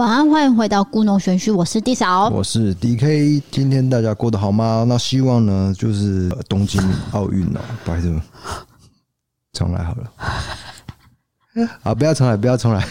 晚安，欢迎回到故弄玄虚，我是 D 嫂，我是 DK。今天大家过得好吗？那希望呢，就是东京奥运哦，不好意思，重来好了。啊，不要重来，不要重来。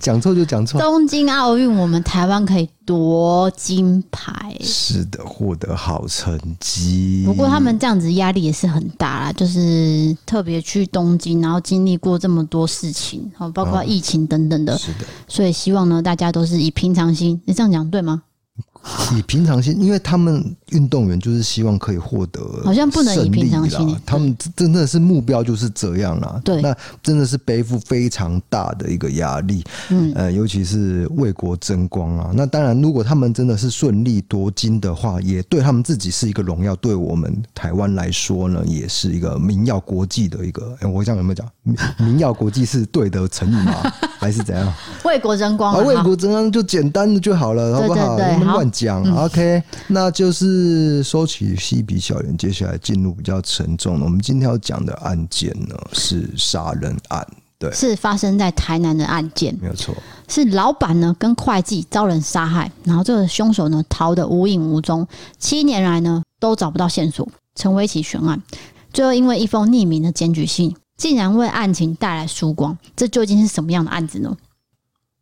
讲错就讲错。东京奥运，我们台湾可以夺金牌。是的，获得好成绩。不过他们这样子压力也是很大啦，就是特别去东京，然后经历过这么多事情，包括疫情等等的。哦、是的，所以希望呢，大家都是以平常心。你这样讲对吗？以平常心，因为他们运动员就是希望可以获得，好像不能以平常心。他们真的是目标就是这样啦。对，那真的是背负非常大的一个压力。嗯，呃，尤其是为国争光啊。那当然，如果他们真的是顺利夺金的话，也对他们自己是一个荣耀，对我们台湾来说呢，也是一个名耀国际的一个。哎，我这样有没有讲名耀国际是对的成语吗？还是怎样？为国争光啊，为国争光就简单的就好了，好不好？对对对，好。讲、嗯、OK，那就是收起嬉皮笑脸，接下来进入比较沉重的。我们今天要讲的案件呢，是杀人案，对，是发生在台南的案件，没有错，是老板呢跟会计遭人杀害，然后这个凶手呢逃得无影无踪，七年来呢都找不到线索，成为一起悬案。最后因为一封匿名的检举信，竟然为案情带来曙光，这究竟是什么样的案子呢？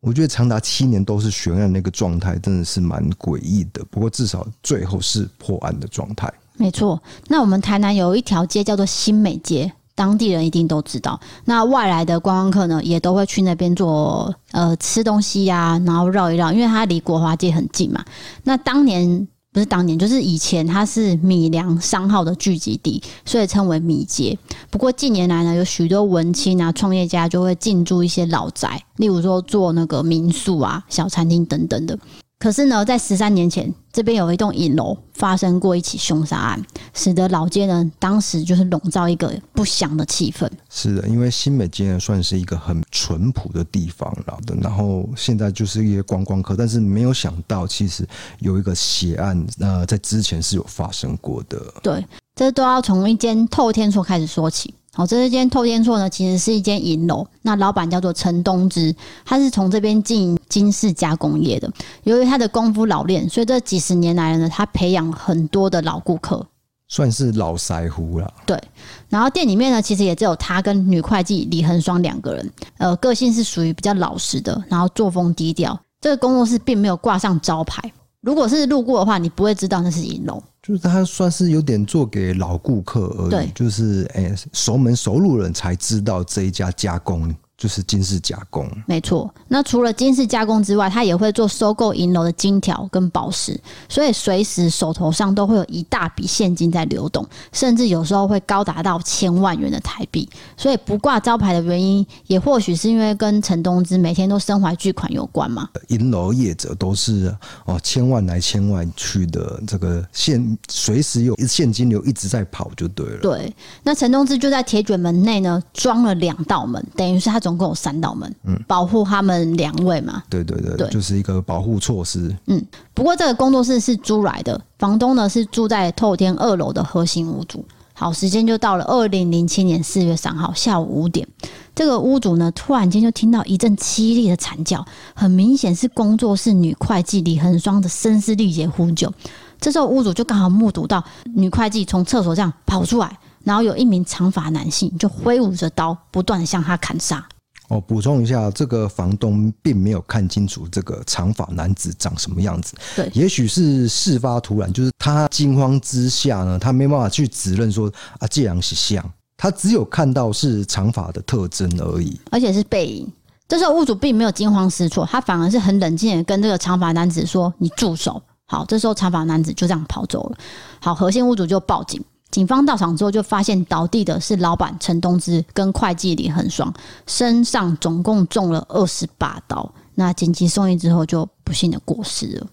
我觉得长达七年都是悬案那个状态，真的是蛮诡异的。不过至少最后是破案的状态。没错，那我们台南有一条街叫做新美街，当地人一定都知道。那外来的观光客呢，也都会去那边做呃吃东西呀、然后绕一绕，因为它离国华街很近嘛。那当年。不是当年，就是以前，它是米粮商号的聚集地，所以称为米街。不过近年来呢，有许多文青啊、创业家就会进驻一些老宅，例如说做那个民宿啊、小餐厅等等的。可是呢，在十三年前，这边有一栋影楼发生过一起凶杀案，使得老街呢当时就是笼罩一个不祥的气氛。是的，因为新美街呢算是一个很淳朴的地方了的，然后现在就是一些观光客，但是没有想到其实有一个血案，呃，在之前是有发生过的。对，这都要从一间透天厝开始说起。好，这一间透天厝呢，其实是一间银楼。那老板叫做陈东芝，他是从这边经营金饰加工业的。由于他的功夫老练，所以这几十年来呢，他培养很多的老顾客，算是老腮胡了。对。然后店里面呢，其实也只有他跟女会计李恒双两个人。呃，个性是属于比较老实的，然后作风低调。这个工作室并没有挂上招牌。如果是路过的话，你不会知道那是银龙。就是他算是有点做给老顾客而已，就是哎、欸、熟门熟路人才知道这一家加工。就是金饰加工，没错。那除了金饰加工之外，他也会做收购银楼的金条跟宝石，所以随时手头上都会有一大笔现金在流动，甚至有时候会高达到千万元的台币。所以不挂招牌的原因，也或许是因为跟陈东芝每天都身怀巨款有关嘛。银楼业者都是哦，千万来千万去的，这个现随时有现金流一直在跑就对了。对，那陈东芝就在铁卷门内呢，装了两道门，等于是他。总共有三道门，嗯，保护他们两位嘛。对对对，对，就是一个保护措施。嗯，不过这个工作室是租来的，房东呢是住在透天二楼的核心屋主。好，时间就到了二零零七年四月三号下午五点，这个屋主呢突然间就听到一阵凄厉的惨叫，很明显是工作室女会计李恒双的声嘶力竭呼救。这时候屋主就刚好目睹到女会计从厕所这样跑出来，然后有一名长发男性就挥舞着刀，不断的向他砍杀。哦，补充一下，这个房东并没有看清楚这个长发男子长什么样子。对，也许是事发突然，就是他惊慌之下呢，他没办法去指认说啊，这样是像，他只有看到是长发的特征而已，而且是背影。这时候屋主并没有惊慌失措，他反而是很冷静的跟这个长发男子说：“你住手！”好，这时候长发男子就这样跑走了。好，核心屋主就报警。警方到场之后，就发现倒地的是老板陈东芝跟会计李恒双，身上总共中了二十八刀。那紧急送医之后，就不幸的过世了。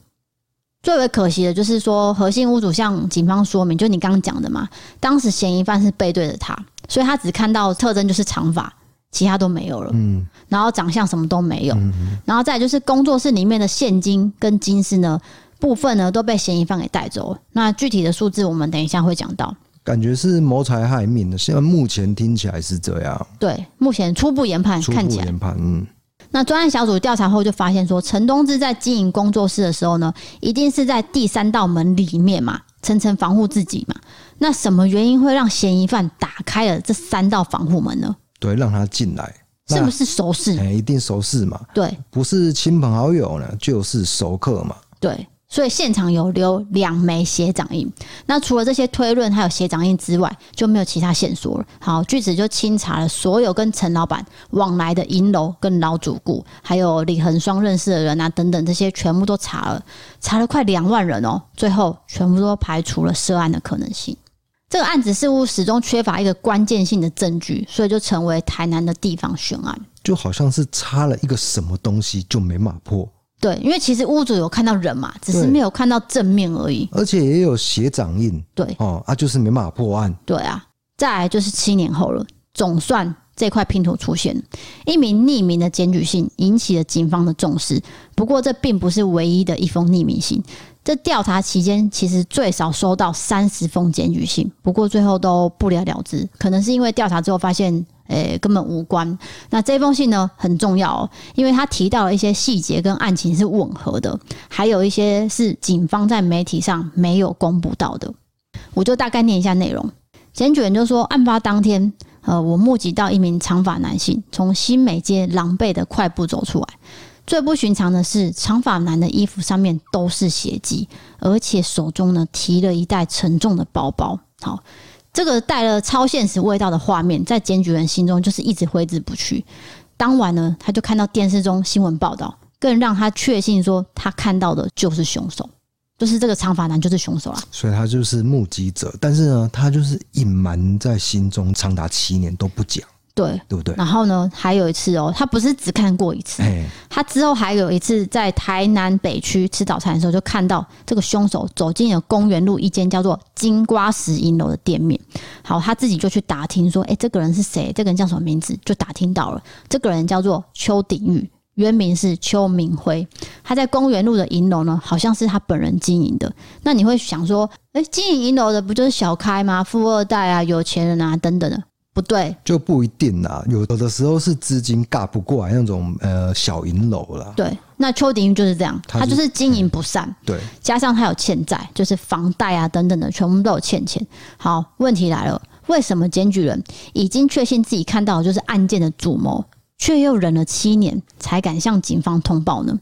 最为可惜的就是说，核心屋主向警方说明，就你刚刚讲的嘛，当时嫌疑犯是背对着他，所以他只看到特征就是长发，其他都没有了。嗯，然后长相什么都没有。嗯，然后再就是工作室里面的现金跟金饰呢，部分呢都被嫌疑犯给带走了。那具体的数字，我们等一下会讲到。感觉是谋财害命的，现在目前听起来是这样。对，目前初步研判，看起来。初步研判，嗯。那专案小组调查后就发现说，陈东志在经营工作室的时候呢，一定是在第三道门里面嘛，层层防护自己嘛。那什么原因会让嫌疑犯打开了这三道防护门呢？对，让他进来，是不是熟识？哎，一定熟识嘛。对，不是亲朋好友呢，就是熟客嘛。对。所以现场有留两枚血掌印，那除了这些推论还有血掌印之外，就没有其他线索了。好，据此就清查了所有跟陈老板往来的银楼跟老主顾，还有李恒双认识的人啊等等，这些全部都查了，查了快两万人哦，最后全部都排除了涉案的可能性。这个案子似乎始终缺乏一个关键性的证据，所以就成为台南的地方悬案，就好像是差了一个什么东西就没马破。对，因为其实屋主有看到人嘛，只是没有看到正面而已，而且也有血掌印。对，哦，啊，就是没办法破案。对啊，再来就是七年后了，总算这块拼图出现，一名匿名的检举信引起了警方的重视。不过这并不是唯一的一封匿名信，这调查期间其实最少收到三十封检举信，不过最后都不了了之，可能是因为调查之后发现。诶、根本无关。那这封信呢，很重要哦，因为他提到了一些细节跟案情是吻合的，还有一些是警方在媒体上没有公布到的。我就大概念一下内容。检举人就说，案发当天，呃，我目击到一名长发男性从新美街狼狈的快步走出来。最不寻常的是，长发男的衣服上面都是血迹，而且手中呢提了一袋沉重的包包。好。这个带了超现实味道的画面，在检举人心中就是一直挥之不去。当晚呢，他就看到电视中新闻报道，更让他确信说，他看到的就是凶手，就是这个长发男就是凶手啦。所以他就是目击者，但是呢，他就是隐瞒在心中长达七年都不讲。对，对不对？然后呢，还有一次哦，他不是只看过一次，他之后还有一次在台南北区吃早餐的时候，就看到这个凶手走进了公园路一间叫做金瓜石银楼的店面。好，他自己就去打听说，哎，这个人是谁？这个人叫什么名字？就打听到了，这个人叫做邱鼎玉，原名是邱明辉。他在公园路的银楼呢，好像是他本人经营的。那你会想说，哎，经营银楼的不就是小开吗？富二代啊，有钱人啊，等等的。不对，就不一定啦。有有的时候是资金尬不过来那种呃小银楼啦。对，那邱鼎玉就是这样，他就是经营不善，嗯，对，加上他有欠债，就是房贷啊等等的，全部都有欠钱。好，问题来了，为什么检举人已经确信自己看到的就是案件的主谋，却又忍了七年才敢向警方通报呢？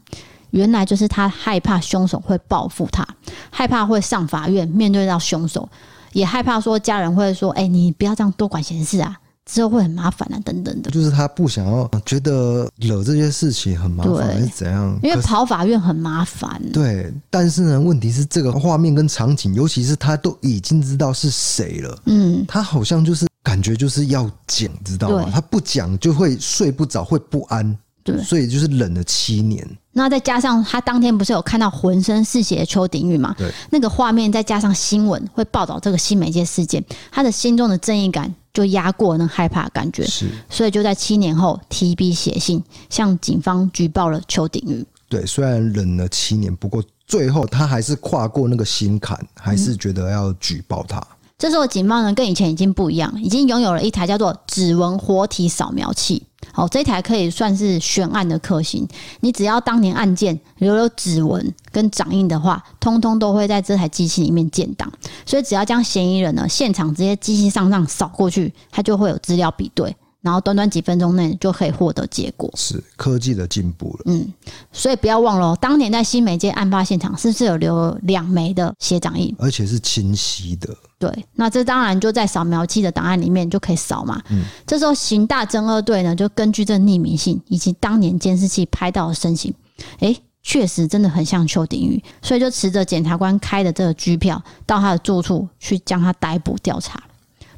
原来就是他害怕凶手会报复他，害怕会上法院面对到凶手。也害怕说家人会说：“哎、欸，你不要这样多管闲事啊，之后会很麻烦啊，等等的。”就是他不想要觉得惹这些事情很麻烦，还是怎样？因为跑法院很麻烦。对，但是呢，问题是这个画面跟场景，尤其是他都已经知道是谁了，嗯，他好像就是感觉就是要讲，知道吗？他不讲就会睡不着，会不安。对，所以就是冷了七年。那再加上他当天不是有看到浑身是血的邱鼎玉嘛？对，那个画面再加上新闻会报道这个新媒介事件，他的心中的正义感就压过那害怕的感觉。是，所以就在七年后，TB 写信向警方举报了邱鼎玉。对，虽然忍了七年，不过最后他还是跨过那个心坎，还是觉得要举报他。嗯这时候警方呢，跟以前已经不一样，已经拥有了一台叫做指纹活体扫描器。哦，这台可以算是悬案的克星。你只要当年案件留有指纹跟掌印的话，通通都会在这台机器里面建档。所以只要将嫌疑人呢现场直接机器上上扫过去，它就会有资料比对。然后短短几分钟内就可以获得结果，是科技的进步了。嗯，所以不要忘了哦，当年在新美街案发现场是不是有留两枚的血掌印，而且是清晰的。对，那这当然就在扫描器的档案里面就可以扫嘛。嗯，这时候刑大侦二队呢，就根据这匿名信以及当年监视器拍到的身形，诶，确实真的很像邱鼎玉，所以就持着检察官开的这个拘票到他的住处去将他逮捕调查。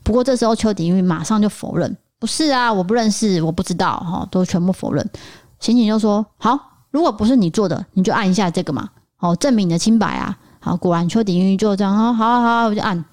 不过这时候邱鼎玉马上就否认。不是啊，我不认识，我不知道，哈，都全部否认。刑警就说：“好，如果不是你做的，你就按一下这个嘛，好，证明你的清白啊。”好，果然邱鼎玉就这样，好好好，我就按。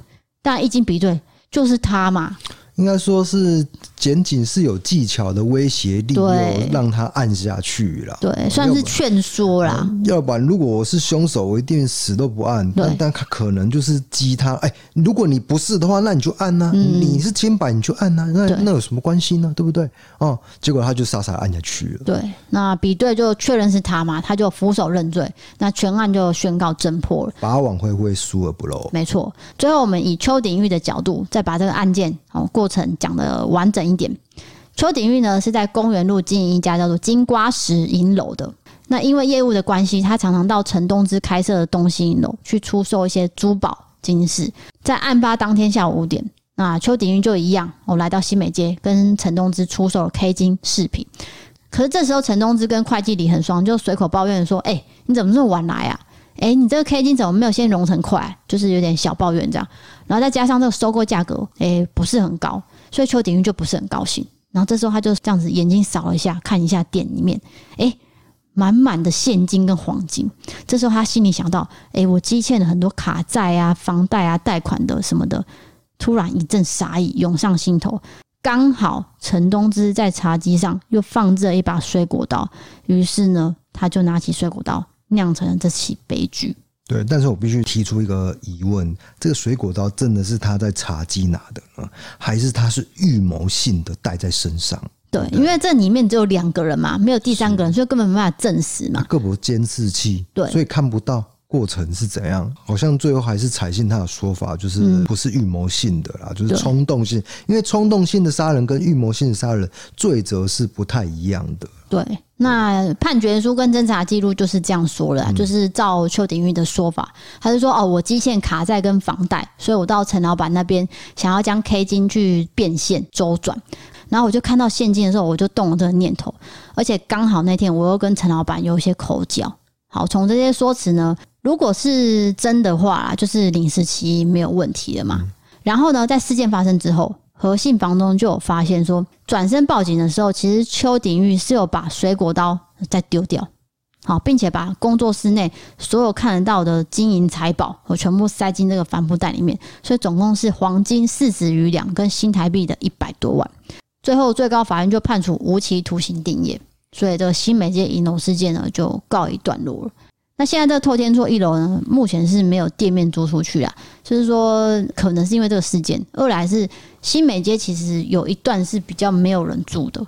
但一经比对，就是他嘛。应该说是检警是有技巧的威胁利诱，让他按下去了。对，算是劝说啦。要不然，如果我是凶手，我一定死都不按。但但他可能就是激他，哎，如果你不是的话，那你就按呐。你是清白，你就按呐。那那有什么关系呢？对不对？哦，结果他就傻傻按下去了。对，那比对就确认是他嘛，他就俯首认罪，那全案就宣告侦破了。法网恢恢，疏而不漏。没错。最后，我们以邱鼎玉的角度，再把这个案件哦过程讲的完整点。邱鼎玉呢是在公园路经营一家叫做金瓜石银楼的。那因为业务的关系，他常常到陈东芝开设的东西银楼去出售一些珠宝金饰。在案发当天下午五点，那邱鼎玉就一样，我来到新美街跟陈东芝出售了 K 金饰品。可是这时候，陈东芝跟会计李恒双就随口抱怨说：“哎、你怎么这么晚来啊？哎、你这个 K 金怎么没有先融成块？就是有点小抱怨这样。然后再加上这个收购价格，哎、不是很高，所以邱鼎玉就不是很高兴。然后这时候他就这样子眼睛扫了一下，看一下店里面，哎、满满的现金跟黄金。这时候他心里想到：哎、我积欠了很多卡债啊、房贷啊、贷款的什么的。突然一阵杀意涌上心头。刚好陈东芝在茶几上又放置了一把水果刀，于是呢，他就拿起水果刀，酿成了这起悲剧。对，但是我必须提出一个疑问：这个水果刀真的是他在茶几拿的呢，还是他是预谋性的带在身上？对，对，因为这里面只有两个人嘛，没有第三个人，所以根本没办法证实嘛。各部监视器，对，所以看不到。过程是怎样？好像最后还是采信他的说法，就是不是预谋性的啦，嗯、就是冲动性。因为冲动性的杀人跟预谋性的杀人罪责是不太一样的。对，那判决书跟侦查记录就是这样说了，嗯、就是照邱鼎玉的说法，他是说哦，我基线卡债跟房贷，所以我到陈老板那边想要将 K 金去变现周转，然后我就看到现金的时候，我就动了这个念头，而且刚好那天我又跟陈老板有一些口角。好，从这些说辞呢，如果是真的话，就是零时期没有问题了嘛。然后呢，在事件发生之后，何姓房东就有发现说，转身报警的时候，其实邱鼎玉是有把水果刀再丢掉，好，并且把工作室内所有看得到的金银财宝，我全部塞进这个帆布袋里面，所以总共是黄金四十余两，跟新台币的一百多万。最后，最高法院就判处无期徒刑定谳。所以这个新美街银楼事件呢，就告一段落了。那现在这个透天厝一楼呢，目前是没有店面租出去啊，就是说可能是因为这个事件，二来是新美街其实有一段是比较没有人住的。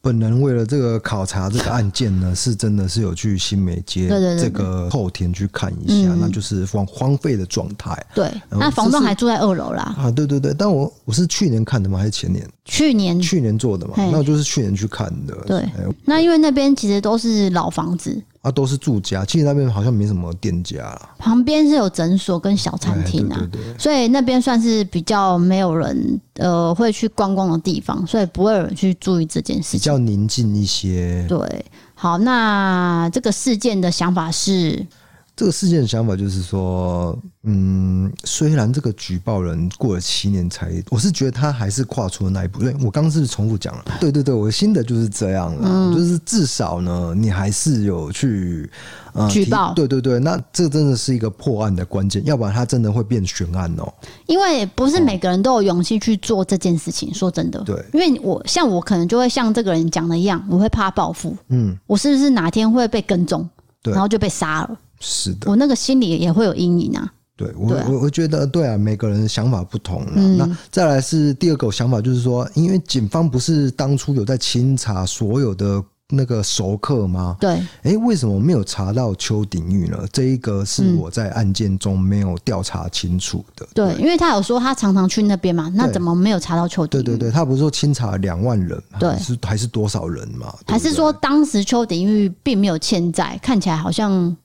本人为了这个考察这个案件呢，是真的是有去新美街这个后天去看一下，那就是荒荒废的状态。对，那房东还住在二楼啦。啊，对对对，但我我是去年看的吗？还是前年？去年，去年做的嘛。那我就是去年去看的。对，那因为那边其实都是老房子。啊，都是住家，其实那边好像没什么店家啦。旁边是有诊所跟小餐厅啊，对对对，所以那边算是比较没有人呃会去观光的地方，所以不会有人去注意这件事情，比较宁静一些。对，好，那这个事件的想法是。这个事件的想法就是说，嗯，虽然这个举报人过了七年才，我是觉得他还是跨出了那一步。因为我刚刚是是重复讲了？对对对，我的心得就是这样了，嗯、就是至少呢，你还是有去、呃、举报。对对对，那这真的是一个破案的关键，要不然他真的会变悬案哦。因为不是每个人都有勇气去做这件事情，说真的。对，因为我像我可能就会像这个人讲的一样，我会怕报复。嗯，我是不是哪天会被跟踪，对然后就被杀了？是的，我那个心里也会有阴影啊。对我，我我觉得对啊，每个人的想法不同。嗯、那再来是第二个想法，就是说，因为警方不是当初有在清查所有的那个熟客吗？对。哎、欸，为什么没有查到邱鼎玉呢？这一个是我在案件中没有调查清楚的。对，对，因为他有说他常常去那边嘛，那怎么没有查到邱鼎玉？对对对，他不是说清查两万人，对，是还是多少人嘛？还是说当时邱鼎玉并没有欠债？看起来好像。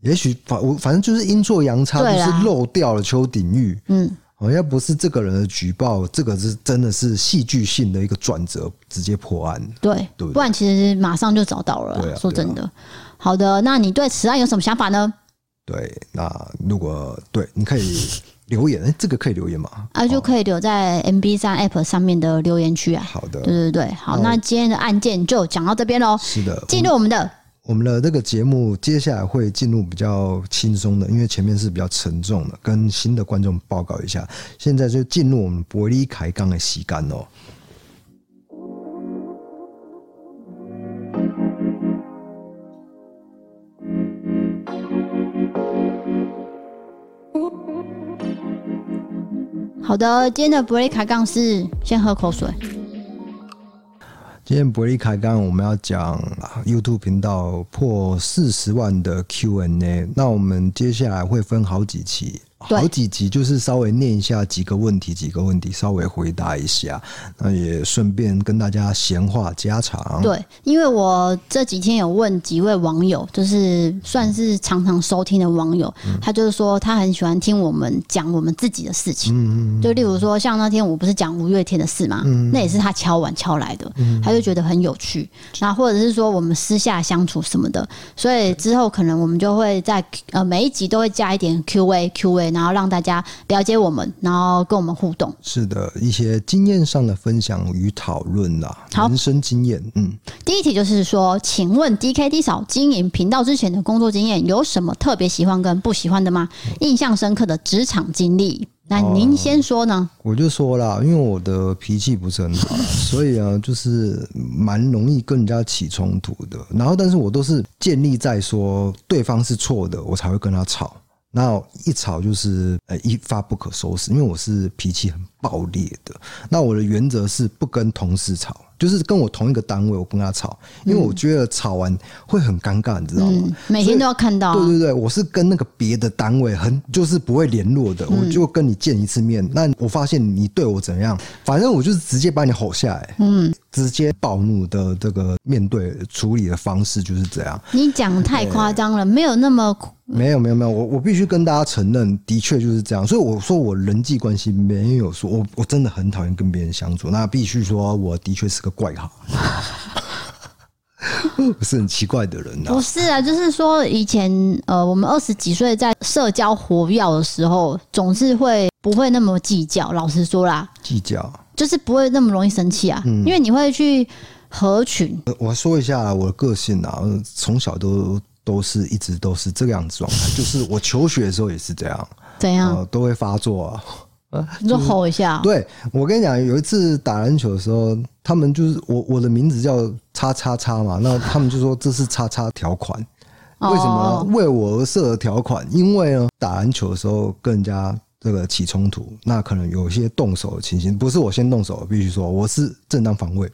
也许反我反正就是阴错阳差，就是漏掉了邱鼎玉。嗯，好像不是这个人的举报，这个是真的是戏剧性的一个转折，直接破案。对，对对，不然其实马上就找到了。对啊，说真的。啊、好的，那你对此案有什么想法呢？对，那如果对，你可以留言。哎、欸，这个可以留言吗？啊，就可以留在 MB 三 App 上面的留言区啊。好的，对对对，好，那今天的案件就讲到这边喽。是的，进入我们的。我们的这个节目接下来会进入比较轻松的，因为前面是比较沉重的，跟新的观众报告一下。现在就进入我们伯利凯刚的洗干哦。好的，今天的伯利卡杠是先喝口水。今天伯利开刚我们要讲 YouTube 频道破四十万的 Q&A，那我们接下来会分好几期。好几集就是稍微念一下几个问题，几个问题稍微回答一下，那也顺便跟大家闲话家常。对，因为我这几天有问几位网友，就是算是常常收听的网友，嗯、他就是说他很喜欢听我们讲我们自己的事情。嗯嗯，就例如说像那天我不是讲五月天的事嘛，嗯，那也是他敲碗敲来的，嗯，他就觉得很有趣。那或者是说我们私下相处什么的，所以之后可能我们就会在呃每一集都会加一点 Q&A Q&A。然后让大家了解我们，然后跟我们互动。是的，一些经验上的分享与讨论啦，人生经验。嗯，第一题就是说，请问 DKD 嫂经营频道之前的工作经验有什么特别喜欢跟不喜欢的吗？印象深刻的职场经历？那您先说呢？哦，我就说啦，因为我的脾气不是很好，所以啊，就是蛮容易跟人家起冲突的。然后，但是我都是建立在说对方是错的，我才会跟他吵。那一吵就是呃一发不可收拾，因为我是脾气很暴烈的。那我的原则是不跟同事吵。就是跟我同一个单位，我跟他吵，因为我觉得吵完会很尴尬，你知道吗？嗯，每天都要看到啊。对对对，我是跟那个别的单位很就是不会联络的，我就跟你见一次面。那我发现你对我怎样，反正我就是直接把你吼下来，嗯，直接暴怒的这个面对处理的方式就是这样。你讲太夸张了，没有那么。没有没有没有，我我必须跟大家承认，的确就是这样。所以我说我人际关系没有说，我我真的很讨厌跟别人相处。那必须说，我的确是个怪咖，不是很奇怪的人。不是啊，就是说以前呃，我们二十几岁在社交活跃的时候，总是会不会那么计较。老实说啦，计较就是不会那么容易生气啊，因为你会去合群。我说一下我的个性啊，从小都。都是一直都是这个样子状态，就是我求学的时候也是这样，怎样、呃、都会发作啊。你 就吼一下、喔。对，我跟你讲，有一次打篮球的时候，他们就是我我的名字叫叉叉叉嘛，那他们就说这是叉叉条款，为什么为我而设的条款？因为呢，打篮球的时候跟人家这个起冲突，那可能有些动手的情形，不是我先动手，必须说我是正当防卫。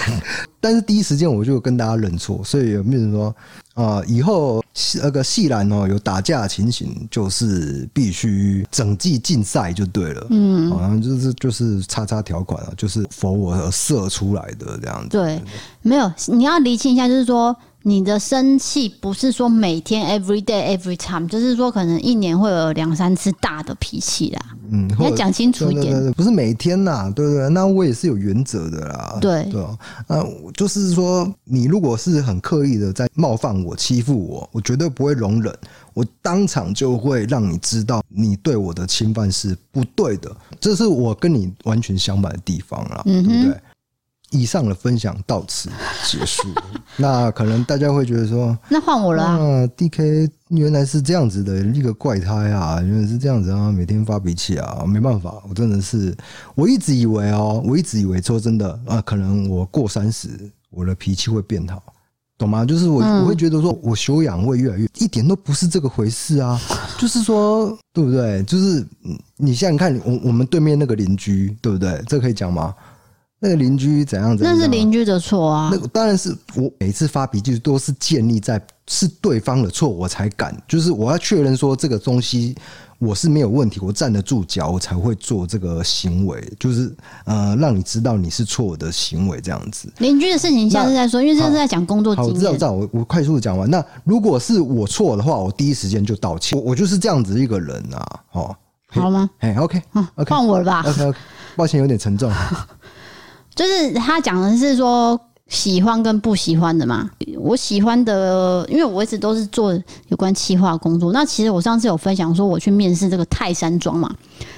但是第一时间我就跟大家认错，所以有没有人说啊，以后那个细兰哦有打架的情形，就是必须整季禁赛就对了。嗯，好像就是就是叉叉条款啊，就是否我而设出来的这样子。对，没有，你要厘清一下，就是说。你的生气不是说每天 every day every time，就是说可能一年会有两三次大的脾气啦。嗯，你要讲清楚一点，不是每天呐，对不对？那我也是有原则的啦。对对，那就是说，你如果是很刻意的在冒犯我、欺负我，我绝对不会容忍，我当场就会让你知道你对我的侵犯是不对的，这是我跟你完全相反的地方啦，嗯、对不对？以上的分享到此结束。那可能大家会觉得说，那换我了啊。啊，DK 原来是这样子的一个怪胎啊，原来是这样子啊，每天发脾气啊，没办法，我真的是，我一直以为哦，我一直以为说真的啊，可能我过三十，我的脾气会变好，懂吗？就是我我会觉得说我修养会越来越，一点都不是这个回事啊。就是说，对不对？就是你想想看，我我们对面那个邻居，对不对？这可以讲吗？那个邻居怎样子？那是邻居的错啊！那个当然是我每次发脾气都是建立在是对方的错，我才敢，就是我要确认说这个东西我是没有问题，我站得住脚，我才会做这个行为，就是呃让你知道你是错的行为这样子。邻居的事情下次再说，因为这是在讲工作经验。好，我知道，知道，我我快速的讲完。那如果是我错的话，我第一时间就道歉。我我就是这样子一个人啊，哦，好吗？哎，OK，嗯，OK，换我了吧？OK，OK，抱歉，有点沉重。就是他讲的是说喜欢跟不喜欢的嘛。我喜欢的，因为我一直都是做有关企划工作。那其实我上次有分享说我去面试这个泰山庄嘛。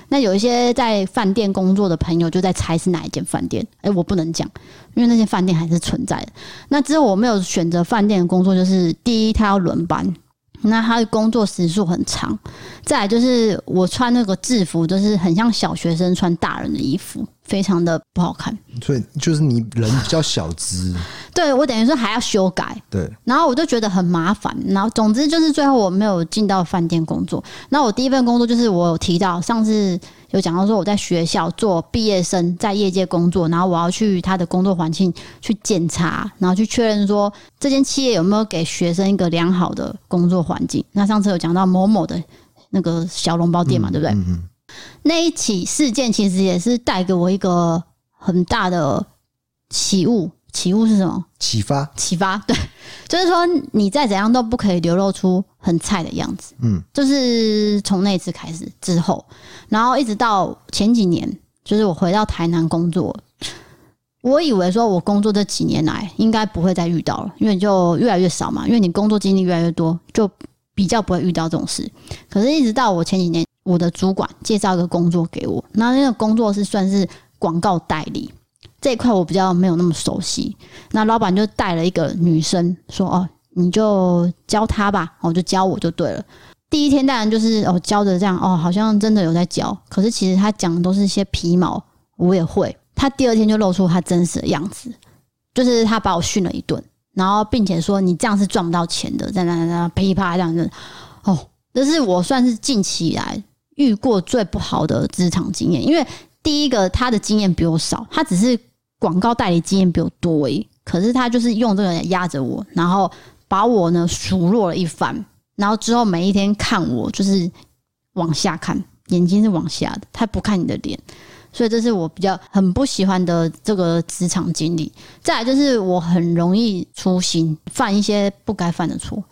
那有一些在饭店工作的朋友就在猜是哪一间饭店。哎，我不能讲，因为那间饭店还是存在的。那之后我没有选择饭店的工作，就是第一他要轮班，那他的工作时数很长。再来就是我穿那个制服，就是很像小学生穿大人的衣服。非常的不好看。所以就是你人比较小资，对，我等于说还要修改，对，然后我就觉得很麻烦，然后总之就是最后我没有进到饭店工作。那我第一份工作就是我有提到上次有讲到说我在学校做毕业生在业界工作，然后我要去他的工作环境去检查，然后去确认说这间企业有没有给学生一个良好的工作环境。那上次有讲到某某的那个小笼包店嘛，对不对？嗯嗯。那一起事件其实也是带给我一个很大的启悟。启悟是什么？启发。启发，对，就是说你再怎样都不可以流露出很菜的样子。嗯，就是从那次开始之后，然后一直到前几年，就是我回到台南工作，我以为说我工作这几年来应该不会再遇到了，因为就越来越少嘛，因为你工作经历越来越多，就比较不会遇到这种事。可是，一直到我前几年。我的主管介绍一个工作给我，那那个工作是算是广告代理这一块，我比较没有那么熟悉。那老板就带了一个女生说：“哦，你就教她吧，哦，就教我就对了。”第一天当然就是哦教着这样哦，好像真的有在教，可是其实他讲的都是一些皮毛，我也会。他第二天就露出他真实的样子，就是他把我训了一顿，然后并且说：“你这样是赚不到钱的，在那在那噼啪这样子。”哦，这是我算是近期以来。遇过最不好的职场经验，因为第一个他的经验比我少，他只是广告代理经验比我多而已，可是他就是用这个压着我，然后把我呢数落了一番，然后之后每一天看我就是往下看，眼睛是往下的，他不看你的脸，所以这是我比较很不喜欢的这个职场经历。再来就是我很容易粗心，犯一些不该犯的错。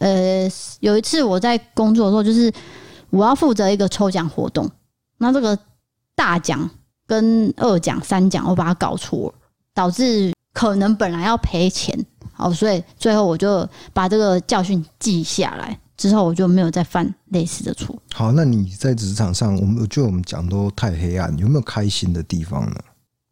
呃，有一次我在工作的时候就是。我要负责一个抽奖活动，那这个大奖跟二奖、三奖，我把它搞错了，导致可能本来要赔钱，好，所以最后我就把这个教训记下来，之后我就没有再犯类似的错。好，那你在职场上，我们我觉得我们讲都太黑暗，有没有开心的地方呢？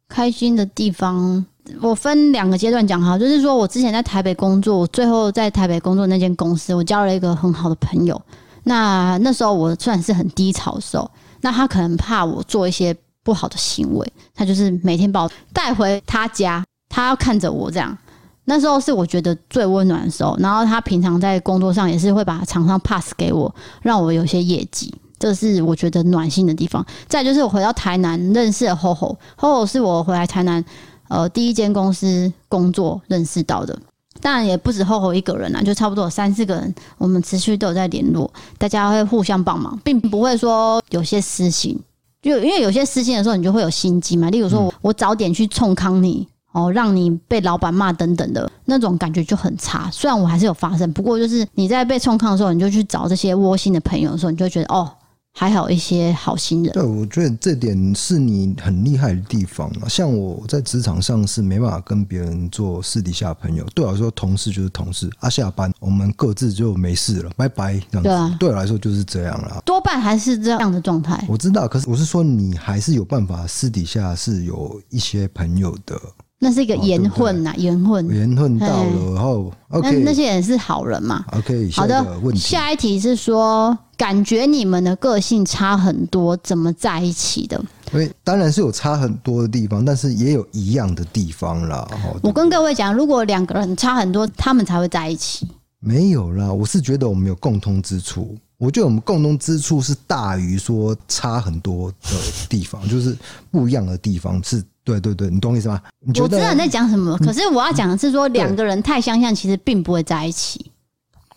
开心的地方，我分两个阶段讲哈，就是说我之前在台北工作，我最后在台北工作那间公司，我交了一个很好的朋友。那那时候我算是很低潮的时候，那他可能怕我做一些不好的行为，他就是每天把我带回他家，他要看着我这样。那时候是我觉得最温暖的时候。然后他平常在工作上也是会把厂商 pass 给我，让我有些业绩，这是我觉得暖心的地方。再就是我回到台南认识了 Ho Ho，Ho 是我回来台南呃第一间公司工作认识到的。当然也不止 HoHo 一个人啊，就差不多有三四个人，我们持续都有在联络，大家会互相帮忙，并不会说有些私心。就因为有些私心的时候，你就会有心机嘛。例如说，我我早点去冲康你哦，让你被老板骂等等的那种感觉就很差。虽然我还是有发生，不过就是你在被冲康的时候，你就去找这些窝心的朋友的时候，你就会觉得哦。还好一些好心人，对，我觉得这点是你很厉害的地方啊。像我在职场上是没办法跟别人做私底下朋友，对我来说同事就是同事啊，下班我们各自就没事了，拜拜这样子。对啊，对我来说就是这样了。多半还是这样的状态。我知道，可是我是说你还是有办法私底下是有一些朋友的。那是一个缘混呐，缘分，缘混到了，然后那那些人是好人嘛？OK，好的。下一题是说，感觉你们的个性差很多，怎么在一起的？因为当然是有差很多的地方，但是也有一样的地方啦。我跟各位讲，如果两个人差很多，他们才会在一起。没有啦，我是觉得我们有共通之处。我觉得我们共同之处是大于说差很多的地方，就是不一样的地方是。对对对，你懂我意思吗？你觉得？我知道你在讲什么，可是我要讲的是说，两个人太相像，其实并不会在一起。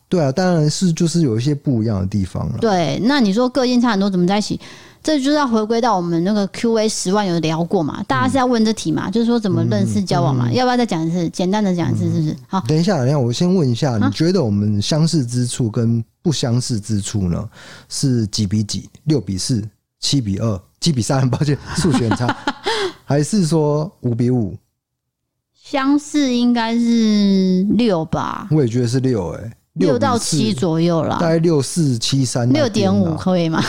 对啊，当然是就是有一些不一样的地方了。对，那你说个性差很多，怎么在一起？这就是要回归到我们那个 Q&A 十万有聊过嘛？大家是要问这题嘛？嗯、就是说怎么认识交往嘛？嗯嗯、要不要再讲一次？简单的讲一次，是不是？好，等一下，等一下，我先问一下，你觉得我们相似之处跟不相似之处呢？是几比几？六比四？七比二？七比三？抱歉，数学很差。还是说五比五？相似应该是六吧？我也觉得是六，哎，六到七左右啦，大概六四七三，六点五可以吗？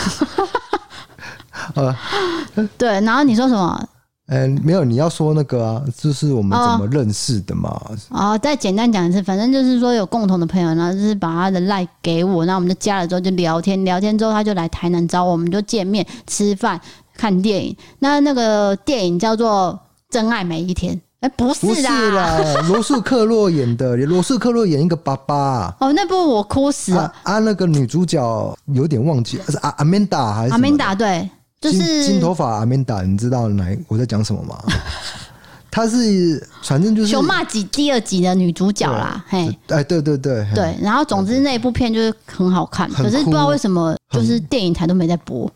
呃，对，然后你说什么？嗯，没有，你要说那个啊，就是我们怎么认识的嘛？哦，再简单讲一次，反正就是说有共同的朋友，然后就是把他的 LINE 给我，然后我们就加了之后就聊天，聊天之后他就来台南找我们，就见面吃饭。看电影。那那个电影叫做《真爱每一天》。哎，不是啦，罗素克洛演的，罗素克洛演一个爸爸。哦，那部我哭死了。啊，啊那个女主角有点忘记，是阿阿曼达还是？阿曼达对，就是金，金头发阿曼达，你知道哪我在讲什么吗？她是反正就是《熊骂几》第二集的女主角啦。嘿，哎，对对对对。然后总之那一部片就是很好看，可是不知道为什么就是电影台都没在播。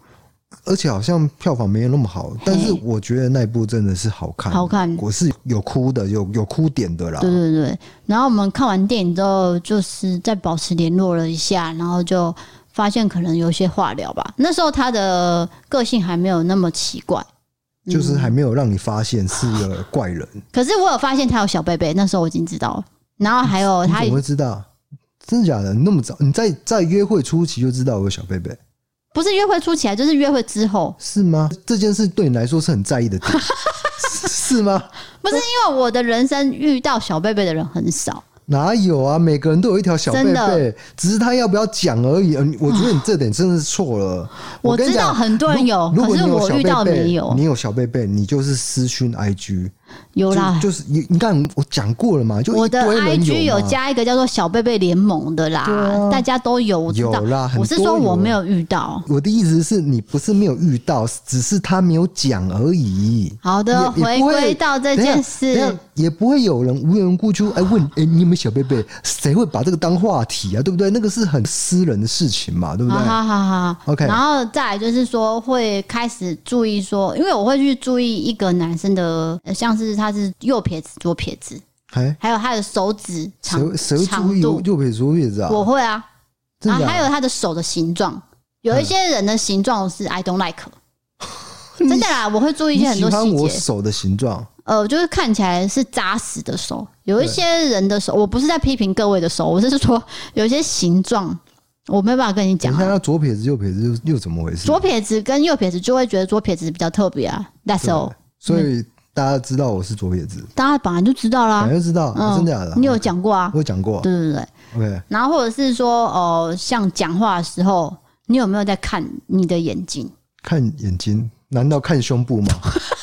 而且好像票房没有那么好，但是我觉得那一部真的是好看，好看，我是有哭的，有有哭点的啦。对对对，然后我们看完电影之后，就是再保持联络了一下，然后就发现可能有些话聊吧。那时候他的个性还没有那么奇怪，就是还没有让你发现是个怪人。可是我有发现他有小贝贝，那时候我已经知道了。然后还有他，你怎么会知道？真的假的？那么早？你在在约会初期就知道有小贝贝？不是约会初期啊，就是约会之后，是吗？这件事对你来说是很在意的点，是吗？不是，因为我的人生遇到小贝贝的人很少。哪有啊？每个人都有一条小贝贝，只是他要不要讲而已。我觉得你这点真的是错了。我知道很多人有，可是我遇到没有。你有小贝贝，你就是私讯 IG。有啦，就是你你看我讲过了嘛，就我的 IG 有加一个叫做小贝贝联盟的啦，大家都有，我知道。有啦，我是说我没有遇到。我的意思是你不是没有遇到，只是他没有讲而已。好的，回归到这件事，也不会有人无缘无故就哎问哎你有没有小贝贝？谁会把这个当话题啊？对不对？那个是很私人的事情嘛，对不对？好好好，OK。然后再来就是说会开始注意说，因为我会去注意一个男生的像。是他是右撇子左撇子，还有他的手指长长度右撇子左撇子啊，我会啊，啊还有他的手的形状，有一些人的形状是 I don't like，真的啦，我会注意一些很多细节。我手的形状，呃，就是看起来是扎实的手，有一些人的手，我不是在批评各位的手，我是说有一些形状我没有办法跟你讲。你看他左撇子右撇子又又怎么回事？左撇子跟右撇子就会觉得左撇子比较特别啊，That's all。所以。大家知道我是左撇子，大家本来就知道啦，本来就知道，真的假的？你有讲过啊？我有讲过，对对对，OK。然后或者是说，哦，像讲话的时候，你有没有在看你的眼睛？看眼睛？难道看胸部吗？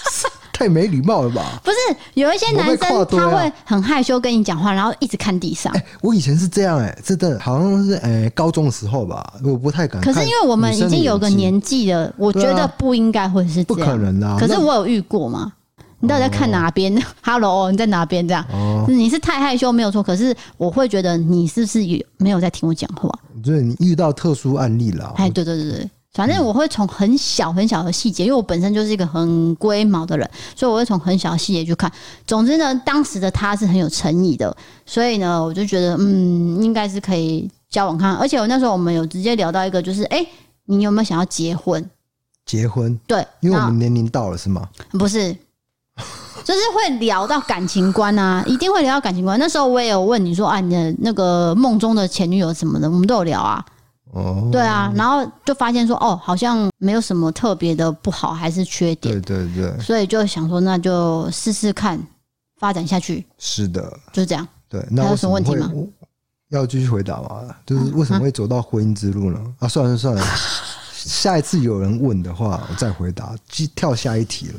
太没礼貌了吧？不是，有一些男生他会很害羞跟你讲话，然后一直看地上。哎，我以前是这样，哎，真的好像是哎，高中的时候吧，我不太敢。可是因为我们已经有个年纪了，我觉得不应该会是这样，不可能啊。可是我有遇过嘛。你到底在看哪边？Hello，你在哪边？这样，哦、你是太害羞没有错。可是我会觉得你是不是有没有在听我讲话？对，你遇到特殊案例了。哎，对对对对，反正我会从很小很小的细节，因为我本身就是一个很龟毛的人，所以我会从很小的细节去看。总之呢，当时的他是很有诚意的，所以呢，我就觉得嗯，应该是可以交往看。而且我那时候我们有直接聊到一个，就是哎、欸，你有没有想要结婚？结婚？对，因为我们年龄到了是吗？不是。就是会聊到感情观啊，一定会聊到感情观。那时候我也有问你说啊，你的那个梦中的前女友什么的，我们都有聊啊。哦，对啊，然后就发现说，哦，好像没有什么特别的不好，还是缺点。对对对。所以就想说，那就试试看，发展下去。是的，就是这样。对，那还有什么问题吗？要继续回答吗？就是为什么会走到婚姻之路呢？啊，算了算了，下一次有人问的话，我再回答，跳下一题了。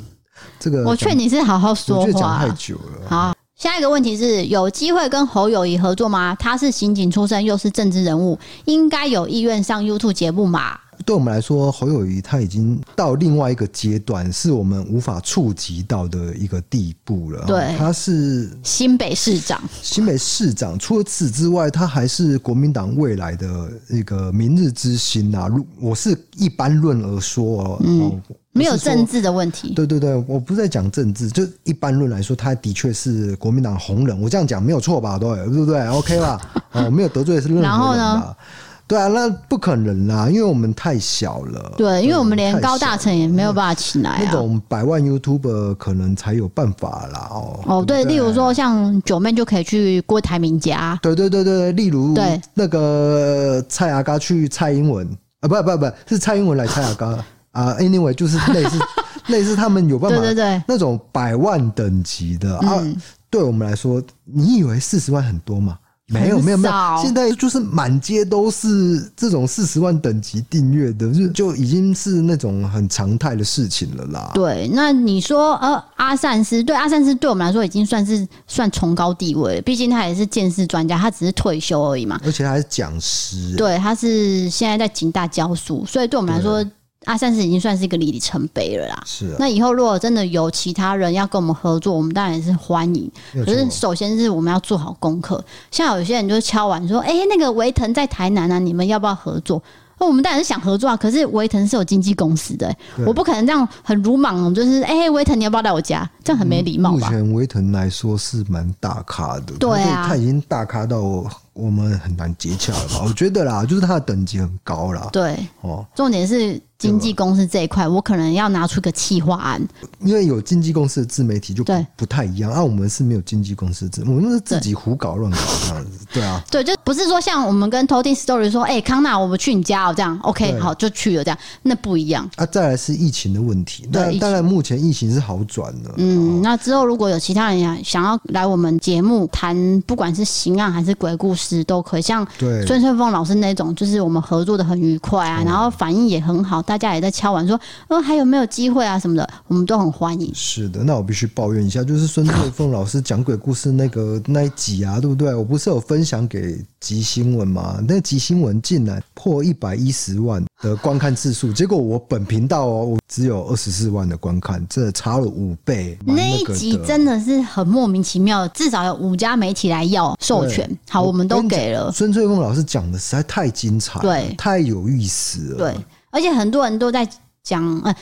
这个我劝你是好好说话。讲太久了。好，下一个问题是有机会跟侯友谊合作吗？他是刑警出身，又是政治人物，应该有意愿上 YouTube 节目嘛？对我们来说，侯友谊他已经到另外一个阶段，是我们无法触及到的一个地步了。对，他是新北市长，新北市长。除了此之外，他还是国民党未来的一个明日之星啊！我是一般论而说，嗯，没有政治的问题。对对对，我不是在讲政治，就一般论来说，他的确是国民党红人。我这样讲没有错吧？对，对不对？OK 吧？哦，没有得罪是任何人吧？然后呢？对啊，那不可能啦，因为我们太小了。对，因为我们连高大成也没有办法起来啊。那种百万 YouTuber 可能才有办法啦。哦哦，对，例如说像九妹就可以去郭台铭家。对对对对，例如对那个蔡阿嘎去蔡英文啊，不不不，是蔡英文来蔡阿嘎啊。Anyway，就是类似 类似他们有办法，对对对，那种百万等级的啊。对我们来说，你以为四十万很多吗？没有没有没有，现在就是满街都是这种四十万等级订阅的，就就已经是那种很常态的事情了啦。对，那你说呃，阿善斯对阿善斯对我们来说已经算是算崇高地位了，毕竟他也是见识专家，他只是退休而已嘛。而且他还是讲师，对，他是现在在警大教书，所以对我们来说。阿善是已经算是一个里程碑了啦。是啊。那以后如果真的有其他人要跟我们合作，我们当然也是欢迎。可是首先是我们要做好功课。像有些人就敲完说：“哎、欸，那个维腾在台南啊，你们要不要合作？”那我们当然是想合作啊。可是维腾是有经纪公司的、欸，我不可能这样很鲁莽，就是哎，维、欸、腾你要不要来我家？这样很没礼貌吧？目前维腾来说是蛮大咖的，对啊，他已经大咖到我。们很难接洽了吧？我觉得啦，就是他的等级很高啦。对，哦，重点是经纪公司这一块，我可能要拿出个企划案。因为有经纪公司的自媒体就不不太一样啊，我们是没有经纪公司自，我们是自己胡搞乱搞这样子。对啊，对，就不是说像我们跟 Toting Story 说，哎、欸，康纳，我们去你家哦，这样 OK，好，就去了这样，那不一样啊。再来是疫情的问题，那当然目前疫情是好转了。嗯，那之后如果有其他人想想要来我们节目谈，不管是刑案还是鬼故事。都可以，像孙翠凤老师那种，就是我们合作的很愉快啊，然后反应也很好，大家也在敲碗说，呃，还有没有机会啊什么的，我们都很欢迎。是的，那我必须抱怨一下，就是孙翠凤老师讲鬼故事那个 那一集啊，对不对？我不是有分享给吉新闻吗？那吉新闻竟然破一百一十万的观看次数，结果我本频道哦，我只有二十四万的观看，这差了五倍那。一集真的是很莫名其妙，至少有五家媒体来要授权，好，我们都给了。孙翠凤老师讲的实在太精彩了，对，太有意思了，对，而且很多人都在讲，呃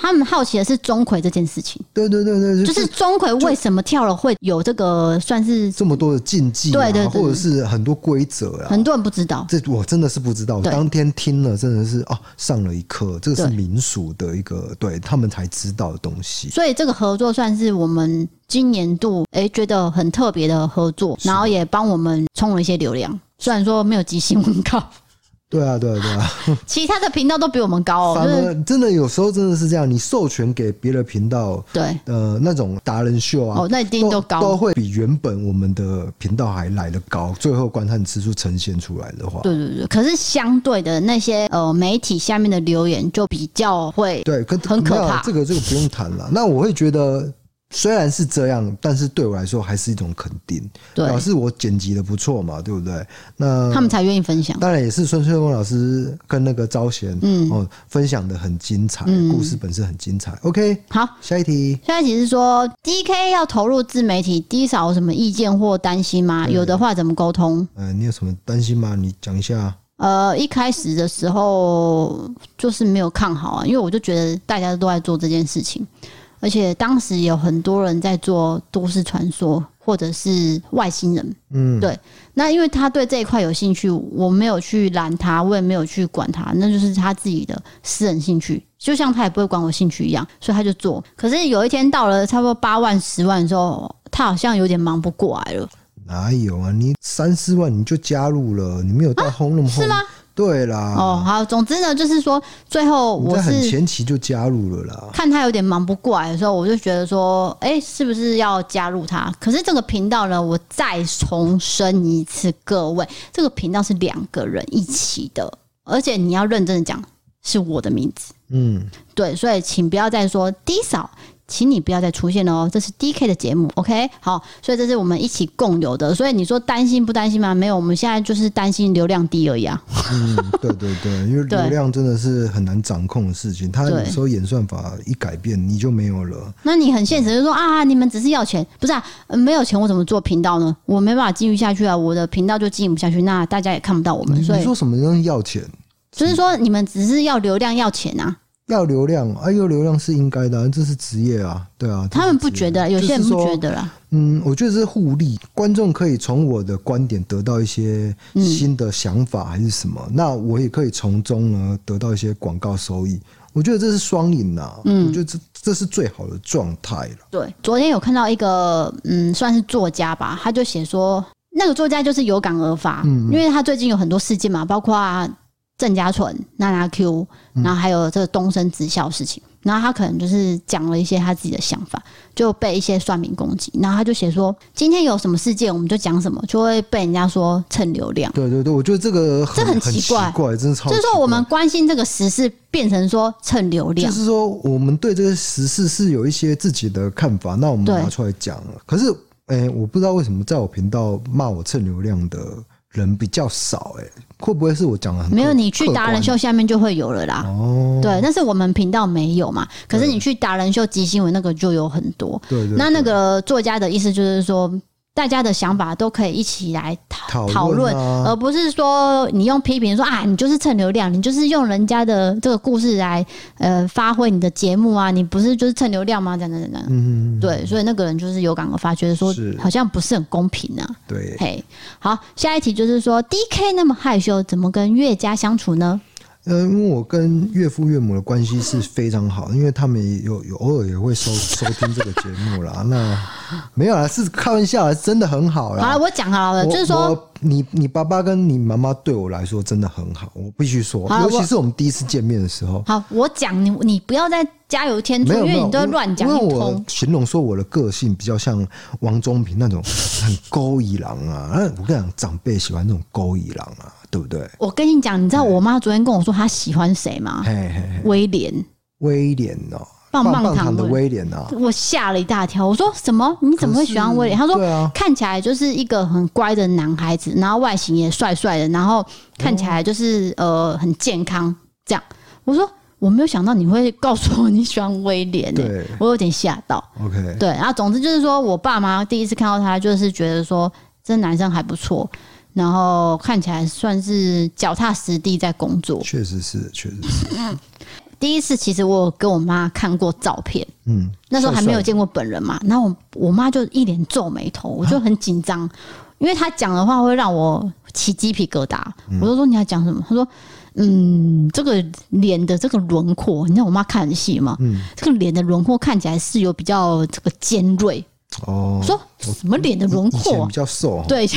他们好奇的是钟馗这件事情，对对对对，就是钟馗为什么跳了会有这个算是这么多的禁忌，啊，对对，对，或者是很多规则啊，很多人不知道，这我真的是不知道。我当天听了真的是哦，上了一课，这个是民俗的一个对，对他们才知道的东西。所以这个合作算是我们今年度哎觉得很特别的合作，然后也帮我们冲了一些流量，虽然说没有集新闻高。对啊，对啊，对啊，其他的频道都比我们高哦。反而真的有时候真的是这样，你授权给别的频道，对，呃，那种达人秀啊，哦，那一定都高，都会比原本我们的频道还来得高。最后观看次数呈现出来的话，对对对。可是相对的那些呃媒体下面的留言就比较会对，很可怕。这个这个不用谈了。那我会觉得。虽然是这样，但是对我来说还是一种肯定，对，表示我剪辑的不错嘛，对不对？那他们才愿意分享。当然也是孙翠峰老师跟那个招贤，嗯哦，分享的很精彩，嗯，故事本身很精彩。OK，好，下一题。下一题是说，DK 要投入自媒体，D 嫂有什么意见或担心吗？有的话怎么沟通？呃，你有什么担心吗？你讲一下。呃，一开始的时候就是没有看好啊，因为我就觉得大家都在做这件事情。而且当时有很多人在做都市传说，或者是外星人，嗯，对。那因为他对这一块有兴趣，我没有去拦他，我也没有去管他，那就是他自己的私人兴趣，就像他也不会管我兴趣一样，所以他就做。可是有一天到了差不多八万、十万的时候，他好像有点忙不过来了。哪有啊？你三四万你就加入了，你没有到轰那么轰，是吗？对啦，哦，好，总之呢，就是说，最后我是很前期就加入了啦。看他有点忙不过来的时候，我就觉得说，哎、欸，是不是要加入他？可是这个频道呢，我再重申一次，各位，这个频道是两个人一起的，而且你要认真的讲，是我的名字。嗯，对，所以请不要再说 D 嫂。请你不要再出现了哦，这是 DK 的节目，OK？好，所以这是我们一起共有的。所以你说担心不担心吗？没有，我们现在就是担心流量低而已啊。嗯，对对对，因为流量真的是很难掌控的事情。他有时候演算法一改变，你就没有了。那你很现实，就说啊，你们只是要钱，不是啊？没有钱我怎么做频道呢？我没办法经营下去啊，我的频道就经营不下去，那大家也看不到我们。所以你说什么东西要钱？就是说你们只是要流量要钱啊。要流量，啊，要，流量是应该的，啊，这是职业啊，对啊。他们不觉得，有些人不觉得啦。嗯，我觉得是互利，观众可以从我的观点得到一些新的想法，还是什么，嗯、那我也可以从中呢得到一些广告收益。我觉得这是双赢呐，嗯，我觉得这这是最好的状态了。对，昨天有看到一个，嗯，算是作家吧，他就写说，那个作家就是有感而发，嗯，因为他最近有很多事件嘛，包括。郑家纯、娜娜 Q，然后还有这个东升直校事情，然后他可能就是讲了一些他自己的想法，就被一些算命攻击。然后他就写说，今天有什么事件，我们就讲什么，就会被人家说蹭流量。对对对，我觉得这个这很奇怪，奇怪，真的超奇怪。就是说，我们关心这个时事，变成说蹭流量。就是说，我们对这个时事是有一些自己的看法，那我们拿出来讲了。可是，哎、欸，我不知道为什么在我频道骂我蹭流量的人比较少，哎，会不会是我讲的很没有？你去达人秀下面就会有了啦。哦，对，但是我们频道没有嘛。可是你去达人秀集新闻那个就有很多。对对。那那个作家的意思就是说。大家的想法都可以一起来讨讨论，而不是说你用批评说啊，你就是蹭流量，你就是用人家的这个故事来呃发挥你的节目啊，你不是就是蹭流量吗？等等等等，嗯，对，所以那个人就是有感而发，觉得说好像不是很公平啊。对，嘿，好，下一题就是说，DK 那么害羞，怎么跟岳家相处呢？呃，因为我跟岳父岳母的关系是非常好，因为他们也有有偶尔也会收 收听这个节目啦。那没有啦，是开玩笑，真的很好啦。好了，我讲好了，就是说，你你爸爸跟你妈妈对我来说真的很好，我必须说，尤其是我们第一次见面的时候。好，我讲你，你不要再加油添醋，因为你都乱讲。因为我形容说我的个性比较像王中平那种很勾引狼啊。我跟你讲，长辈喜欢那种勾引狼啊。对不对？我跟你讲，你知道我妈昨天跟我说她喜欢谁吗？嘿嘿嘿威廉，威廉哦，棒棒糖的威廉啊！我吓了一大跳。我说什么？你怎么会喜欢威廉？他说、啊、看起来就是一个很乖的男孩子，然后外形也帅帅的，然后看起来就是、哦、呃很健康。这样，我说我没有想到你会告诉我你喜欢威廉、欸，对我有点吓到。OK，对，然后总之就是说我爸妈第一次看到他，就是觉得说这男生还不错。然后看起来算是脚踏实地在工作，确实是，确实是。嗯，第一次其实我有跟我妈看过照片，嗯，那时候还没有见过本人嘛。然后我我妈就一脸皱眉头，我就很紧张，因为她讲的话会让我起鸡皮疙瘩。我就说你要讲什么？她说嗯，这个脸的这个轮廓，你知道我妈看很细嘛，嗯，这个脸的轮廓看起来是有比较这个尖锐。哦，说什么脸的轮廓比较瘦？对。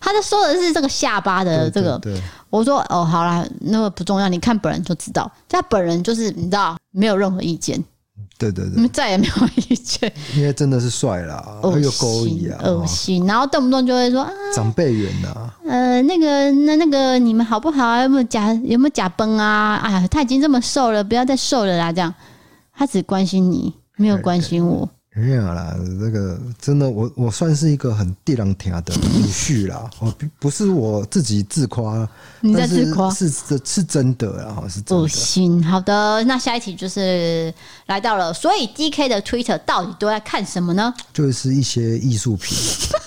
他就说的是这个下巴的这个，我说哦，好啦，那个不重要，你看本人就知道。他本人就是你知道，没有任何意见。对对对，你们再也没有意见，因为真的是帅啦，很有勾引啊，恶心。然后动不动就会说啊，长辈缘呐，呃，那个那那个你们好不好啊？有没有假有没有假崩啊？哎呀，他已经这么瘦了，不要再瘦了啦。这样，他只关心你，没有关心我。没有啦，这个真的，我我算是一个很地狼听的女婿啦。我不是我自己自夸，你在自夸是是是真的啦，是真的。不行，好的，那下一题就是来到了，所以 D K 的 Twitter 到底都在看什么呢？就是一些艺术品、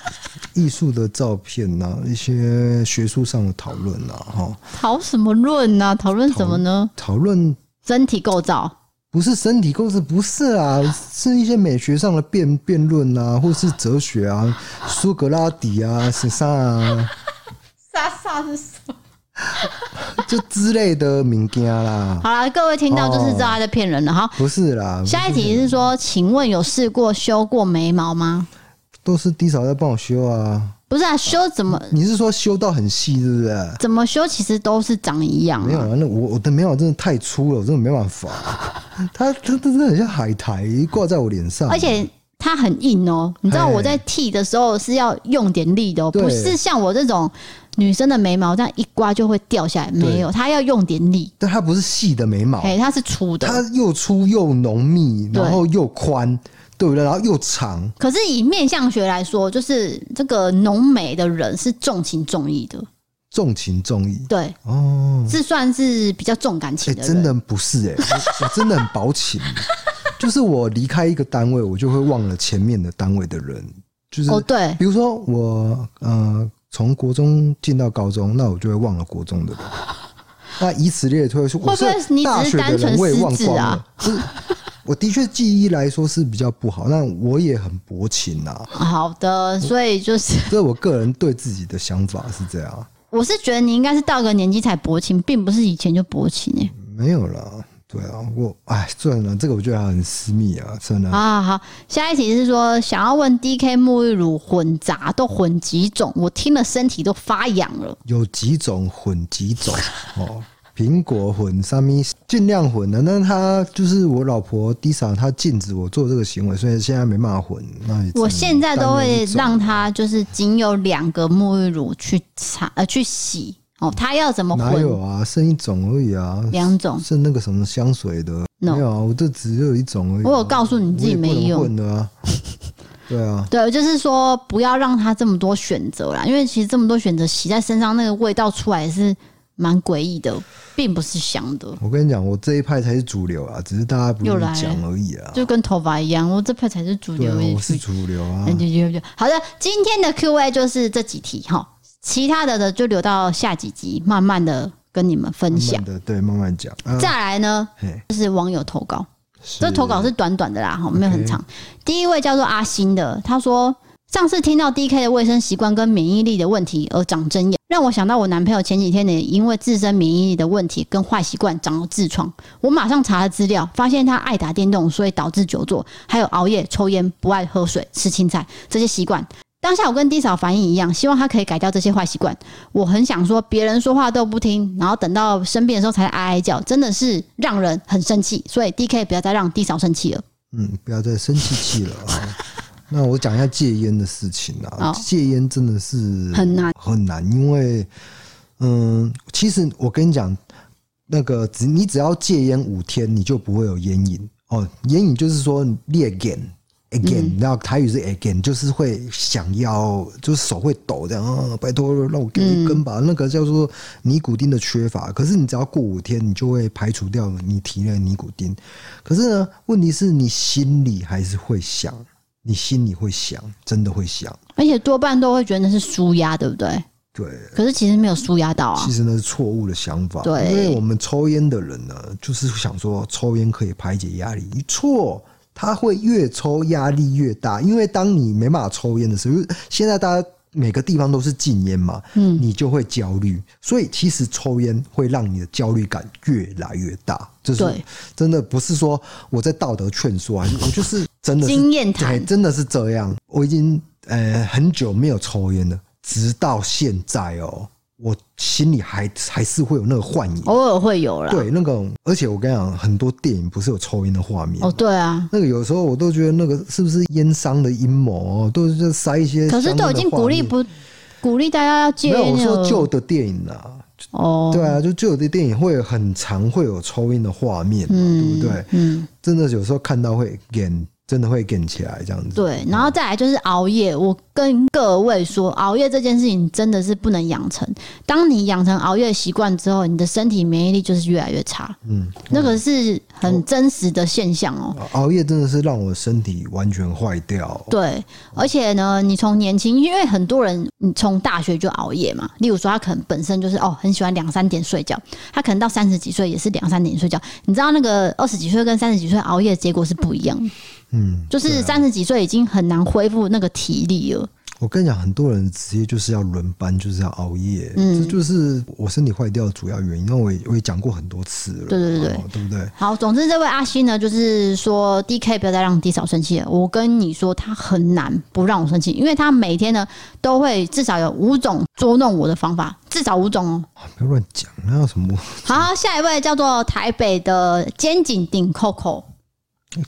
艺术的照片呐、啊，一些学术上的讨论呐，哈。讨什么论呢？讨论什么呢？讨论身体构造。不是身体构造，不是啊，是一些美学上的辩辩论啊，或是哲学啊，苏格拉底啊，是啥啊？啥啥是什么？就之类的名家啦。好了，各位听到就是知道他在骗人了哈。不是啦，下一题是说，请问有试过修过眉毛吗？都是低嫂在帮我修啊。不是啊，修怎么？你是说修到很细，是不是？怎么修其实都是长一样。没有啊，那我我的眉毛真的太粗了，我真的没办法。它它它真的很像海苔挂在我脸上，而且它很硬哦。你知道我在剃的时候是要用点力的哦，不是像我这种女生的眉毛这样一刮就会掉下来，没有，它要用点力。但它不是细的眉毛，哎，它是粗的，它又粗又浓密，然后又宽。对不对？然后又长。可是以面相学来说，就是这个浓眉的人是重情重义的。重情重义。对。哦。是算是比较重感情的人。真的不是哎，我真的很薄情。就是我离开一个单位，我就会忘了前面的单位的人。就是哦，对。比如说我呃，从国中进到高中，那我就会忘了国中的人。那以此类推，会不会你只是单纯失智啊？我的确记忆来说是比较不好，但我也很薄情呐、啊。好的，所以就是，这我个人对自己的想法是这样。我是觉得你应该是到个年纪才薄情，并不是以前就薄情诶。没有啦，对啊，我哎，算了，这个我觉得很私密啊，真的。啊，好，下一题是说想要问 DK 沐浴乳混杂都混几种？我听了身体都发痒了。有几种混几种哦。苹果混三米，尽量混的。那他就是我老婆 Disa，她禁止我做这个行为，所以现在没办法混。那我现在都会让他就是仅有两个沐浴乳去擦呃去洗哦，他要怎么混？哪有啊？剩一种而已啊，两种剩那个什么香水的，no. 没有啊，我这只有一种而已，啊。我有告诉你自己没有混的啊。对啊，对，就是说不要让他这么多选择啦，因为其实这么多选择洗在身上，那个味道出来是蛮诡异的，并不是香的。我跟你讲，我这一派才是主流啊，只是大家不用讲而已啊，就跟头发一样，我这派才是主流。我是主流啊。好的，今天的 Q&A 就是这几题哈，其他的的就留到下几集，慢慢的跟你们分享。慢慢的，对，慢慢讲。啊、再来呢，就是网友投稿。这投稿是短短的啦，哈，没有很长。第一位叫做阿星的，他说上次听到 DK 的卫生习惯跟免疫力的问题而长针眼，让我想到我男朋友前几天呢，因为自身免疫力的问题跟坏习惯长了痔疮。我马上查了资料，发现他爱打电动，所以导致久坐，还有熬夜、抽烟、不爱喝水、吃青菜这些习惯。当下我跟 D 嫂反应一样，希望他可以改掉这些坏习惯。我很想说，别人说话都不听，然后等到生病的时候才哀哀叫，真的是让人很生气。所以 D K 不要再让 D 嫂生气了。嗯，不要再生气气了。那我讲一下戒烟的事情啊。戒烟真的是很难很难，因为嗯，其实我跟你讲，那个只你只要戒烟五天，你就不会有烟瘾哦。烟瘾就是说烈瘾。again，然后台语是 again，就是会想要，就是手会抖这样啊，拜托让我给一根吧。那个叫做尼古丁的缺乏，可是你只要过五天，你就会排除掉你体内的尼古丁。可是呢，问题是你心里还是会想，你心里会想，真的会想，而且多半都会觉得那是舒压，对不对？对。可是其实没有舒压到啊，其实那是错误的想法。对，因为我们抽烟的人呢，就是想说抽烟可以排解压力，你错。他会越抽压力越大，因为当你没办法抽烟的时候，现在大家每个地方都是禁烟嘛，嗯，你就会焦虑。所以其实抽烟会让你的焦虑感越来越大。就是真的不是说我在道德劝说啊，我 就是真的经验谈，真的是这样。我已经呃很久没有抽烟了，直到现在哦。我心里还还是会有那个幻影，偶尔会有啦。对，那个，而且我跟你讲，很多电影不是有抽烟的画面哦？对啊，那个有时候我都觉得那个是不是烟商的阴谋哦？都是在塞一些。可是都已经鼓励不鼓励大家要戒烟。没有，我说旧的电影啊，哦，对啊，就旧的电影会很常会有抽烟的画面，嗯，对不对？嗯，真的有时候看到会演。真的会跟起来这样子。对，然后再来就是熬夜。我跟各位说，熬夜这件事情真的是不能养成。当你养成熬夜习惯之后，你的身体免疫力就是越来越差。嗯，那个是很真实的现象哦。熬夜真的是让我身体完全坏掉。对，而且呢，你从年轻，因为很多人你从大学就熬夜嘛。例如说，他可能本身就是哦很喜欢两三点睡觉，他可能到三十几岁也是两三点睡觉。你知道那个二十几岁跟三十几岁熬夜的结果是不一样的。嗯，就是三十几岁已经很难恢复那个体力了。我跟你讲，很多人职业就是要轮班，就是要熬夜，嗯，这就是我身体坏掉的主要原因。因为我也我也讲过很多次了，对对对，对不对？好，总之这位阿星呢，就是说 DK 不要再让 D 嫂生气了。我跟你说，他很难不让我生气，因为他每天呢都会至少有五种捉弄我的方法，至少五种哦。不要乱讲，那有什么？好，下一位叫做台北的肩颈顶 Coco。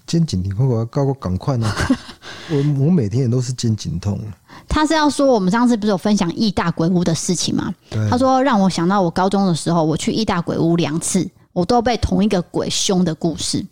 肩颈痛，我要告我赶快呢！我我每天也都是肩颈痛。他是要说，我们上次不是有分享义大鬼屋的事情吗？他说让我想到我高中的时候，我去义大鬼屋两次，我都被同一个鬼凶的故事。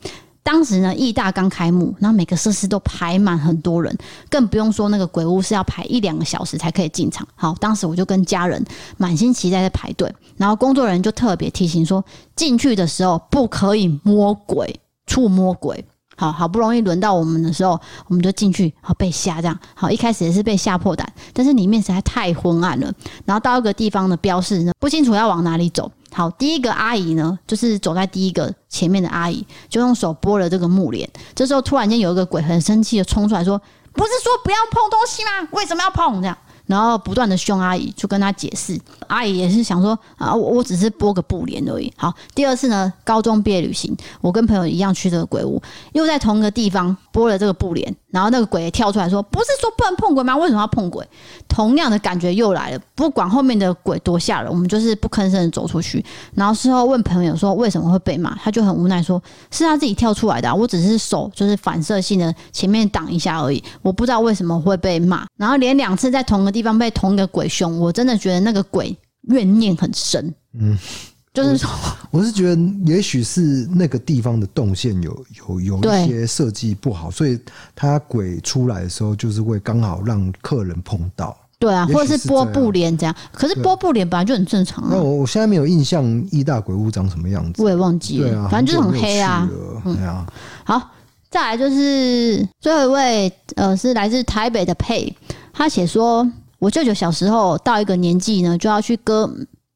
当时呢，义大刚开幕，然后每个设施都排满很多人，更不用说那个鬼屋是要排一两个小时才可以进场。好，当时我就跟家人满心期待在排队，然后工作人员就特别提醒说，进去的时候不可以摸鬼、触摸鬼。好好不容易轮到我们的时候，我们就进去，好被吓这样。好，一开始也是被吓破胆，但是里面实在太昏暗了。然后到一个地方的标示呢，不清楚要往哪里走。好，第一个阿姨呢，就是走在第一个前面的阿姨，就用手拨了这个木帘。这时候突然间有一个鬼很生气的冲出来说：“不是说不要碰东西吗？为什么要碰？”这样。然后不断的凶阿姨，就跟她解释。阿姨也是想说啊，我我只是拨个布帘而已。好，第二次呢，高中毕业旅行，我跟朋友一样去这个鬼屋，又在同一个地方拨了这个布帘，然后那个鬼也跳出来说：“不是说不能碰鬼吗？为什么要碰鬼？”同样的感觉又来了。不管后面的鬼多吓人，我们就是不吭声的走出去。然后事后问朋友说：“为什么会被骂？”他就很无奈说：“是他自己跳出来的，我只是手就是反射性的前面挡一下而已，我不知道为什么会被骂。然后连两次在同一个地方被同一个鬼凶，我真的觉得那个鬼怨念很深。”嗯。就是说，我是觉得，也许是那个地方的动线有有有一些设计不好，所以它鬼出来的时候，就是会刚好让客人碰到。对啊，或者是波布帘这样。可是波布帘本来就很正常啊。那我我现在没有印象，一大鬼屋长什么样子，我也忘记了。对啊，反正就是很黑啊。对啊。好，再来就是最后一位，呃，是来自台北的佩，他写说，我舅舅小时候到一个年纪呢，就要去割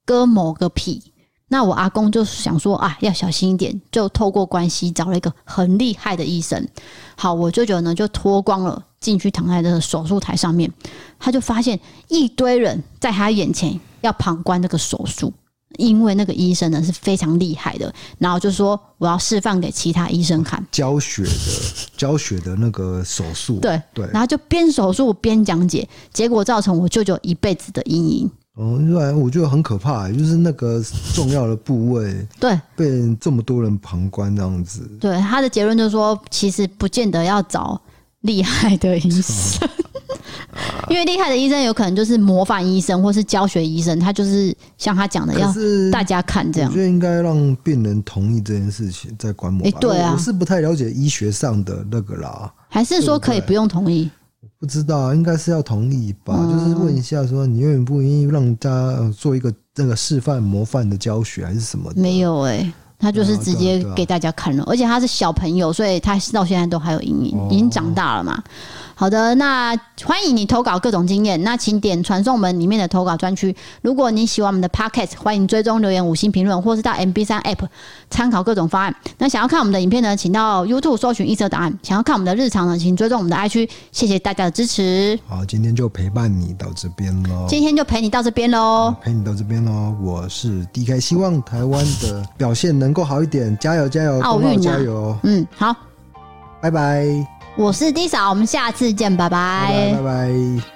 割某个皮。那我阿公就想说啊，要小心一点，就透过关系找了一个很厉害的医生。好，我舅舅呢就脱光了进去躺在这个手术台上面，他就发现一堆人在他眼前要旁观这个手术，因为那个医生呢是非常厉害的，然后就说我要示范给其他医生看，教学的教学的那个手术，对对，然后就边手术边讲解，结果造成我舅舅一辈子的阴影。哦，对，我觉得很可怕，就是那个重要的部位，对，被这么多人旁观这样子。对，他的结论就是说，其实不见得要找厉害的医生，哦、因为厉害的医生有可能就是模范医生或是教学医生，他就是像他讲的，要大家看这样。我觉得应该让病人同意这件事情再观摩。哎，对啊，我是不太了解医学上的那个啦，还是说可以不用同意？不知道，应该是要同意吧？嗯、就是问一下，说你愿不愿意让大家做一个那个示范模范的教学，还是什么的？没有哎、欸，他就是直接给大家看了，而且他是小朋友，所以他到现在都还有阴影，已经长大了嘛。好的，那欢迎你投稿各种经验，那请点传送门里面的投稿专区。如果你喜欢我们的 Podcast，欢迎追踪留言五星评论，或是到 MB 三 App 参考各种方案。那想要看我们的影片呢，请到 YouTube 搜寻一色档案。想要看我们的日常呢，请追踪我们的 IG。谢谢大家的支持。好，今天就陪伴你到这边喽。今天就陪你到这边喽。陪你到这边喽。我是 DK，希望台湾的表现能够好一点，加油加油，奥运加油。嗯，好，拜拜。我是 D 嫂，我们下次见，拜拜，拜拜。拜拜。